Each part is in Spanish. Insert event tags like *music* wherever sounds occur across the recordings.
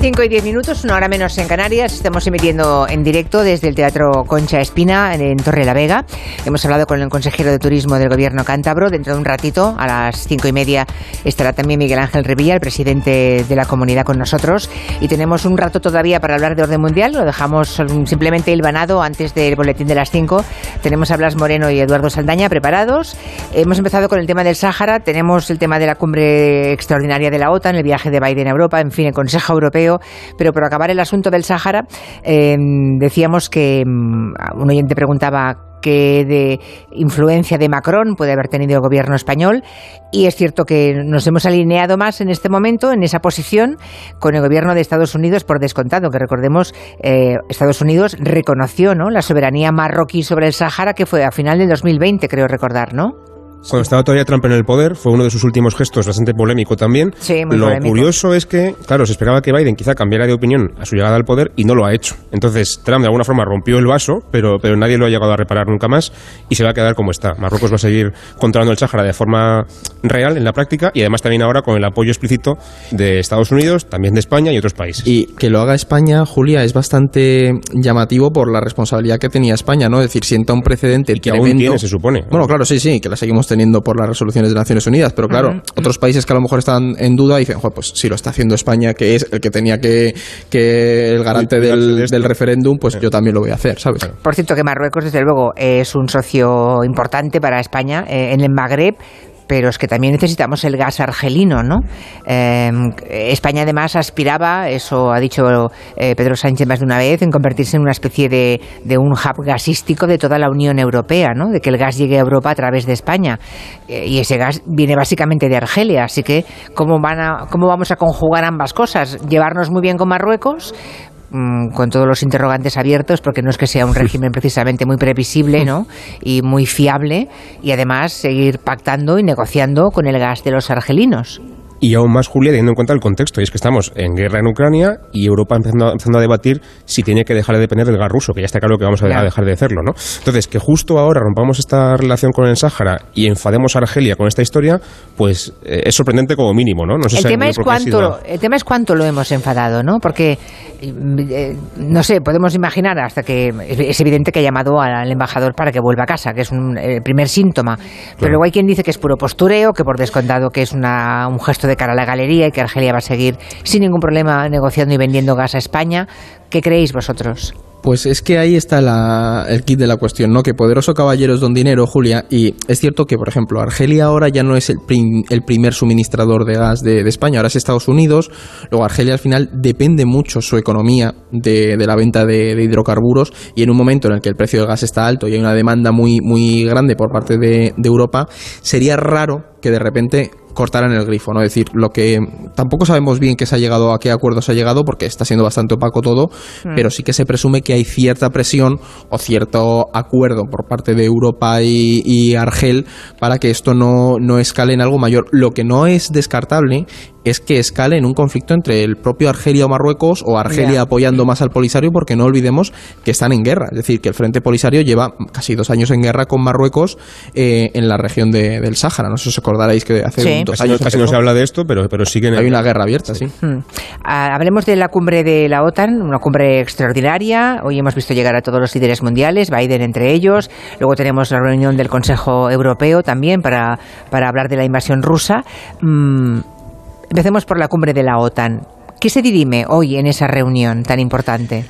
5 y 10 minutos, una hora menos en Canarias. Estamos emitiendo en directo desde el Teatro Concha Espina en Torre la Vega. Hemos hablado con el consejero de Turismo del Gobierno cántabro. Dentro de un ratito, a las cinco y media, estará también Miguel Ángel Revilla, el presidente de la comunidad, con nosotros. Y tenemos un rato todavía para hablar de orden mundial. Lo dejamos simplemente hilvanado antes del boletín de las 5. Tenemos a Blas Moreno y Eduardo Saldaña preparados. Hemos empezado con el tema del Sáhara. Tenemos el tema de la cumbre extraordinaria de la OTAN, el viaje de Biden a Europa, en fin, el Consejo Europeo pero por acabar el asunto del Sáhara, em, decíamos que mm, un oyente preguntaba qué de influencia de Macron puede haber tenido el gobierno español y es cierto que nos hemos alineado más en este momento en esa posición con el gobierno de Estados Unidos por descontado que recordemos eh, Estados Unidos reconoció ¿no? la soberanía marroquí sobre el Sáhara que fue a final del 2020 creo recordar ¿no? Cuando estaba todavía Trump en el poder, fue uno de sus últimos gestos bastante polémico también. Sí, muy lo curioso es que, claro, se esperaba que Biden quizá cambiara de opinión a su llegada al poder y no lo ha hecho. Entonces, Trump de alguna forma rompió el vaso, pero, pero nadie lo ha llegado a reparar nunca más y se va a quedar como está. Marruecos va a seguir controlando el Sáhara de forma real en la práctica y además también ahora con el apoyo explícito de Estados Unidos, también de España y otros países. Y que lo haga España, Julia, es bastante llamativo por la responsabilidad que tenía España, ¿no? Es decir, sienta un precedente y que aún tiene, se supone. Bueno, claro, sí, sí, que la seguimos teniendo por la resolución de Naciones Unidas, pero claro, otros países que a lo mejor están en duda dicen, pues si lo está haciendo España, que es el que tenía que, que el garante del, del referéndum, pues yo también lo voy a hacer, ¿sabes? Por cierto, que Marruecos, desde luego, es un socio importante para España eh, en el Magreb pero es que también necesitamos el gas argelino, ¿no? Em, España además aspiraba, eso ha dicho eh, Pedro Sánchez más de una vez, en convertirse en una especie de, de, un hub gasístico de toda la Unión Europea, ¿no? De que el gas llegue a Europa a través de España. Eh, y ese gas viene básicamente de Argelia, así que ¿cómo, van a, ¿cómo vamos a conjugar ambas cosas? Llevarnos muy bien con Marruecos, Mm, con todos los interrogantes abiertos, porque no es que sea un régimen precisamente muy previsible ¿no? y muy fiable, y además seguir pactando y negociando con el gas de los argelinos. Y aún más, Julia, teniendo en cuenta el contexto, y es que estamos en guerra en Ucrania y Europa empezando, empezando a debatir si tiene que dejar de depender del gas ruso, que ya está claro que vamos a, dejar de hacerlo, ¿no? Entonces, que justo ahora rompamos esta relación con el Sáhara y enfademos a Argelia con esta historia, pues eh, es sorprendente como mínimo, ¿no? el, tema es cuánto, el tema es cuánto lo hemos enfadado, ¿no? Porque, eh, no sé, podemos imaginar hasta que es evidente que ha llamado al embajador para que vuelva a casa, que es un primer síntoma. Pero luego hay quien dice que es puro postureo, que por descontado que es una, un gesto de cara a la galería y que Argelia va a seguir sin ningún problema negociando y vendiendo gas a España. ¿Qué creéis vosotros? Pues es que ahí está el kit de la cuestión, ¿no? Que poderoso caballero es don dinero, Julia. Y es cierto que, por ejemplo, Argelia ahora ya no es el, el primer suministrador de gas de, España, ahora es Estados Unidos. Luego Argelia al final depende mucho su economía de, la venta de, hidrocarburos y en un momento en el que el precio del gas está alto y hay una demanda muy, muy grande por parte de Europa, sería raro que de repente cortaran el grifo, ¿no? Es decir, lo que tampoco sabemos bien que se ha llegado a qué acuerdo se ha llegado porque está siendo bastante opaco todo, hmm. pero sí que se presume que hay cierta presión o cierto acuerdo por parte de Europa y, Argel para que esto no, no escale en algo mayor. Lo que no es descartable es que escale en un conflicto entre el propio Argelia o Marruecos o Argelia apoyando más al Polisario porque no olvidemos que están en guerra. Es decir, que el Frente Polisario lleva casi dos años en guerra con Marruecos eh, en la región del Sáhara. No sé si os acordaréis que hace dos años... Casi no se habla de esto, pero, pero siguen... Hay una guerra abierta, sí. Hmm. Ah, hablemos de la cumbre de la OTAN, una cumbre extraordinaria. Hoy hemos visto llegar a todos los líderes mundiales, Biden entre ellos. Luego tenemos la reunión del Consejo Europeo también para, para hablar de la invasión rusa. Mm, Empecemos por la cumbre de la OTAN. ¿Qué se dirime hoy en esa reunión tan importante?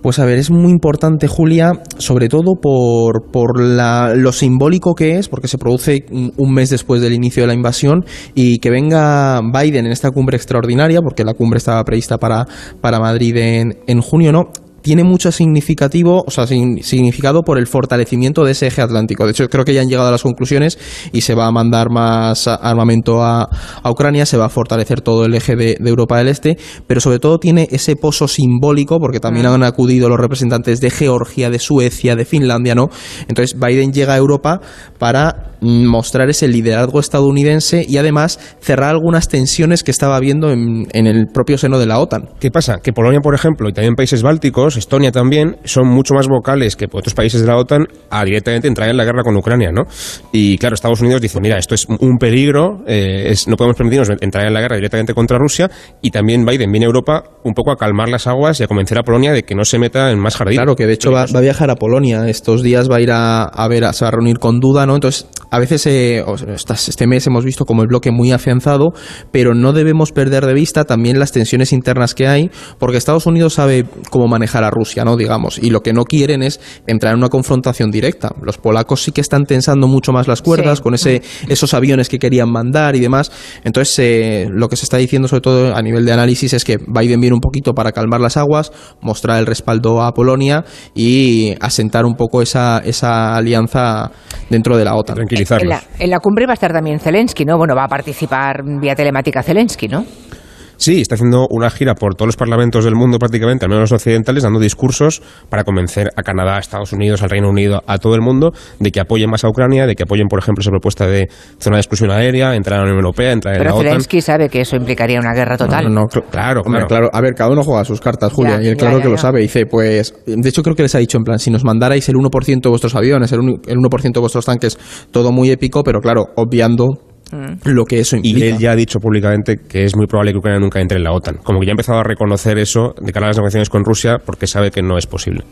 Pues a ver, es muy importante, Julia, sobre todo por, por lo simbólico que es, porque se produce un mes después del inicio de la invasión, y que venga Biden en esta cumbre extraordinaria, porque la cumbre estaba prevista para, para Madrid en, en junio, ¿no? Tiene mucho significativo, o sea, significado por el fortalecimiento de ese eje atlántico. De hecho, creo que ya han llegado a las conclusiones y se va a mandar más armamento a, Ucrania, se va a fortalecer todo el eje de, Europa del Este, pero sobre todo tiene ese pozo simbólico, porque también mm. han acudido los representantes de Georgia, de Suecia, de Finlandia, ¿no? Entonces, Biden llega a Europa para mostrar ese liderazgo estadounidense y además cerrar algunas tensiones que estaba habiendo en, el propio seno de la OTAN. ¿Qué pasa? Que Polonia, por ejemplo, y también países bálticos, Estonia también, son mucho más vocales que otros países de la OTAN a directamente entrar en la guerra con Ucrania, ¿no? Y claro, Estados Unidos dice, mira, esto es un peligro, eh, no podemos permitirnos entrar en la guerra directamente contra Rusia y también Biden viene a Europa un poco a calmar las aguas y a convencer a Polonia de que no se meta en más jardines. Claro, que de hecho va, a viajar a Polonia, estos días va a ir a, ver, a, se va a reunir con Duda, ¿no? Entonces, a veces eh, este mes hemos visto como el bloque muy afianzado, pero no debemos perder de vista también las tensiones internas que hay, porque Estados Unidos sabe cómo manejar a Rusia, ¿no? Digamos, y lo que no quieren es entrar en una confrontación directa. Los polacos sí que están tensando mucho más las cuerdas con ese, esos aviones que querían mandar y demás. Entonces, eh, lo que se está diciendo, sobre todo a nivel de análisis, es que Biden viene un poquito para calmar las aguas, mostrar el respaldo a Polonia y asentar un poco esa, esa alianza dentro de la OTAN. En la, en la cumbre va a estar también Zelensky, ¿no? Bueno, va a participar vía telemática Zelensky, ¿no? Sí, está haciendo una gira por todos los parlamentos del mundo prácticamente, al menos los occidentales, dando discursos para convencer a Canadá, a Estados Unidos, al Reino Unido, a todo el mundo de que apoyen más a Ucrania, de que apoyen, por ejemplo, esa propuesta de zona de exclusión aérea, entrar a la Unión Europea, entrar en la OTAN. Pero Zelensky sabe que eso implicaría una guerra total. No, claro, claro, A ver, cada uno juega sus cartas, Julia, y él claro que lo sabe. Dice, pues, de hecho creo que les ha dicho en plan, si nos mandarais el 1% de vuestros aviones, el 1% de vuestros tanques, todo muy épico, pero claro, obviando. Lo que eso implica. Y él ya ha dicho públicamente que es muy probable que Ucrania nunca entre en la OTAN. Como que ya ha empezado a reconocer eso de cara a las negociaciones con Rusia porque sabe que no es posible.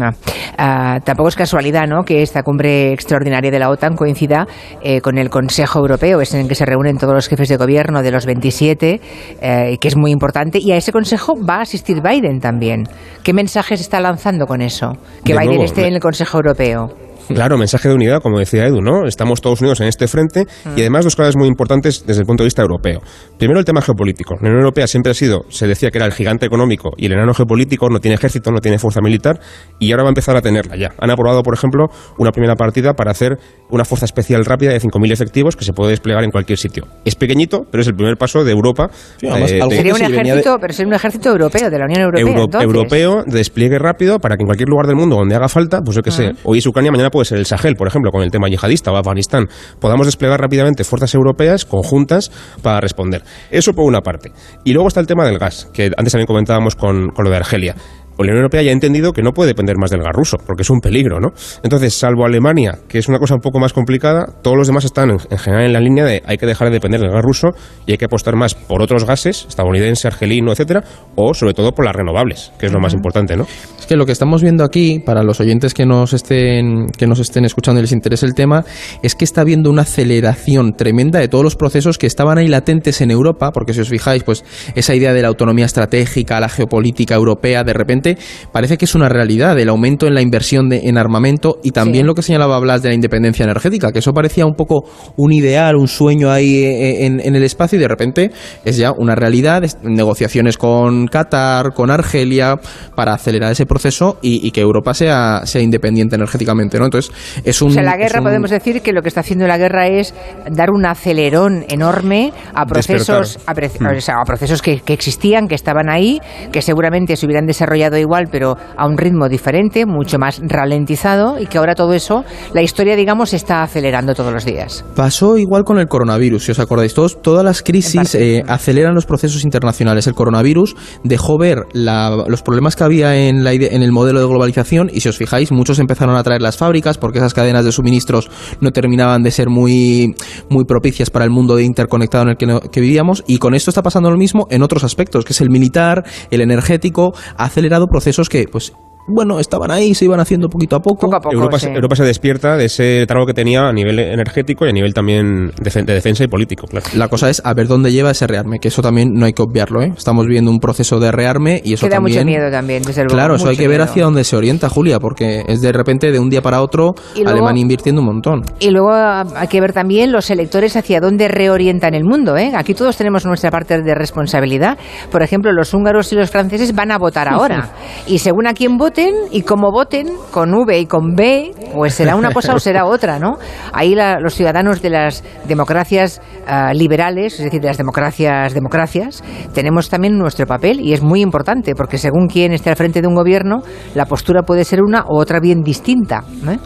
Ah, ah, tampoco es casualidad ¿no? que esta cumbre extraordinaria de la OTAN coincida eh, con el Consejo Europeo, es en el que se reúnen todos los jefes de gobierno de los 27, eh, que es muy importante, y a ese Consejo va a asistir Biden también. ¿Qué mensajes está lanzando con eso? Que Biden esté en el Consejo Europeo. Claro, mensaje de unidad, como decía Edu, ¿no? Estamos todos unidos en este frente y además dos cosas muy importantes desde el punto de vista europeo. Primero, el tema geopolítico. La Unión Europea siempre ha sido, se decía que era el gigante económico y el enano geopolítico, no tiene ejército, no tiene fuerza militar y ahora va a empezar a tenerla ya. Han aprobado, por ejemplo, una primera partida para hacer una fuerza especial rápida de 5.000 efectivos que se puede desplegar en cualquier sitio. Es pequeñito, pero es el primer paso de Europa. Eh, sería un ejército, pero sería un ejército europeo, de la Unión Europea. Europeo, de despliegue rápido para que en cualquier lugar del mundo donde haga falta, pues yo que sé, hoy es Ucrania, mañana puede ser el Sahel, por ejemplo con el tema yihadista o Afganistán, podamos desplegar rápidamente fuerzas europeas conjuntas para responder. Eso por una parte. Y luego está el tema del gas, que antes también comentábamos con, con lo de Argelia la Unión Europea ya ha entendido que no puede depender más del gas ruso, porque es un peligro, ¿no? Entonces, salvo Alemania, que es una cosa un poco más complicada, todos los demás están en, general en la línea de hay que dejar de depender del gas ruso y hay que apostar más por otros gases, estadounidense, argelino, etcétera, o sobre todo por las renovables, que es lo más importante, ¿no? Es que lo que estamos viendo aquí, para los oyentes que nos estén, que nos estén escuchando y les interese el tema, es que está habiendo una aceleración tremenda de todos los procesos que estaban ahí latentes en Europa, porque si os fijáis, pues esa idea de la autonomía estratégica, la geopolítica europea, de repente parece que es una realidad, el aumento en la inversión en armamento y también lo que señalaba Blas de la independencia energética, que eso parecía un poco un ideal, un sueño ahí eh, en, el espacio y de repente es ya una realidad, negociaciones con Qatar, con Argelia, para acelerar ese proceso y, que Europa sea, sea independiente energéticamente, ¿no? Entonces, es un... O sea, la guerra, podemos decir que lo que está haciendo la guerra es dar un acelerón enorme a procesos, a, a, procesos que, que existían, que estaban ahí, que seguramente se hubieran desarrollado igual, pero a un ritmo diferente, mucho más ralentizado, y que ahora todo eso, la historia, digamos, se está acelerando todos los días. Pasó igual con el coronavirus, si os acordáis, todos, todas las crisis eh, aceleran los procesos internacionales. El coronavirus dejó ver los problemas que había en, la, en el modelo de globalización, y si os fijáis, muchos empezaron a traer las fábricas porque esas cadenas de suministros no terminaban de ser muy, muy propicias para el mundo interconectado en el que, que vivíamos, y con esto está pasando lo mismo en otros aspectos, que es el militar, el energético, ha acelerado procesos que pues bueno, estaban ahí, se iban haciendo poquito a poco. Europa, se despierta de ese trago que tenía a nivel energético y a nivel también de, defensa y político. La cosa es a ver dónde lleva ese rearme, que eso también no hay que obviarlo. ¿eh? Estamos viendo un proceso de rearme y eso da mucho miedo también, desde Claro, eso hay que ver hacia dónde se orienta, Julia, porque es de repente de un día para otro Alemania invirtiendo un montón. Y luego hay que ver también los electores hacia dónde reorientan el mundo. ¿eh? Aquí todos tenemos nuestra parte de responsabilidad. Por ejemplo, los húngaros y los franceses van a votar ahora. *laughs* y según a quién voten y como voten con V y con B, pues será una cosa o será otra, ¿no? Ahí los ciudadanos de las democracias ah, liberales, es decir, de las democracias, democracias, tenemos también nuestro papel y es muy importante porque según quién esté al frente de un gobierno, la postura puede ser una u otra bien distinta. ¿eh?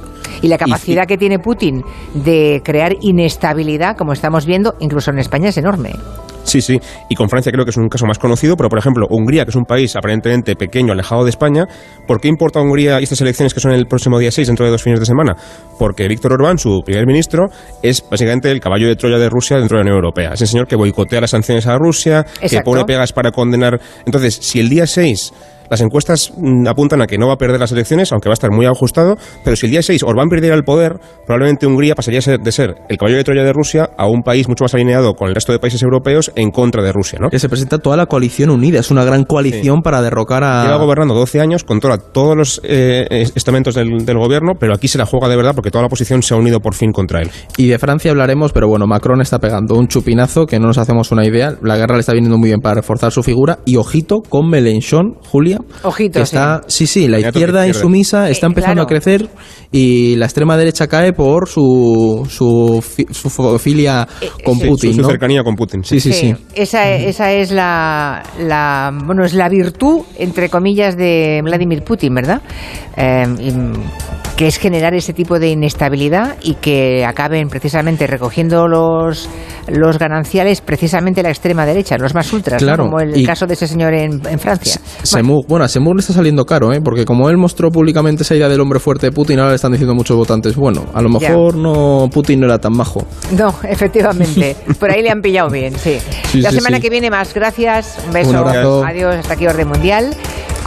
Y la capacidad que tiene Putin de crear inestabilidad, como estamos viendo, incluso en España, es enorme. Sí, sí. Y con Francia creo que es un caso más conocido, pero por ejemplo, Hungría, que es un país aparentemente pequeño, alejado de España, ¿por qué importa a Hungría estas elecciones que son el próximo día 6, dentro de dos fines de semana? Porque Víctor Orbán, su primer ministro, es básicamente el caballo de Troya de Rusia dentro de la Unión Europea. Es el señor que boicotea las sanciones a Rusia, que pone pegas para condenar. Entonces, si el día 6 las encuestas mm, apuntan a que no va a perder las elecciones, aunque va a estar muy ajustado, pero si el día 6 Orbán perdiera el poder, probablemente Hungría pasaría a ser- de ser el caballo de Troya de Rusia a un país mucho más alineado con el resto de países europeos en contra de Rusia, ¿no? Que se presenta toda la coalición unida, es una gran coalición para derrocar a... Lleva gobernando 12 años, controla todos los eh, estamentos del, del gobierno, pero aquí se la juega de verdad porque toda la oposición se ha unido por fin contra él. Y de Francia hablaremos, pero bueno, Macron está pegando un chupinazo que no nos hacemos una idea. La guerra le está viniendo muy bien para reforzar su figura. Y ojito con Mélenchon, Julia. Ojito, que está, sí, sí, la izquierda insumisa está Eh, empezando claro. a crecer y la extrema derecha cae por su, su, fi- su filia con sí. Putin, su, su ¿no? cercanía con Putin. Sí, sí, sí. Esa, esa es la, la, bueno, es la virtud, entre comillas, de Vladimir Putin, ¿verdad? Eh, y- que es generar ese tipo de inestabilidad y que acaben precisamente recogiendo los, los gananciales precisamente la extrema derecha, los más ultras, ¿no? Claro, como el caso de ese señor en, en Francia. Semur, bueno, a Semur le está saliendo caro, ¿eh? porque como él mostró públicamente esa idea del hombre fuerte de Putin, ahora le están diciendo muchos votantes, bueno, a lo Ya. mejor no Putin no era tan majo. No, *laughs* efectivamente. Por ahí le han pillado bien, sí. Sí, la sí, semana sí. que viene más. Gracias. Un beso. Un abrazo. Adiós. Hasta aquí Orden Mundial.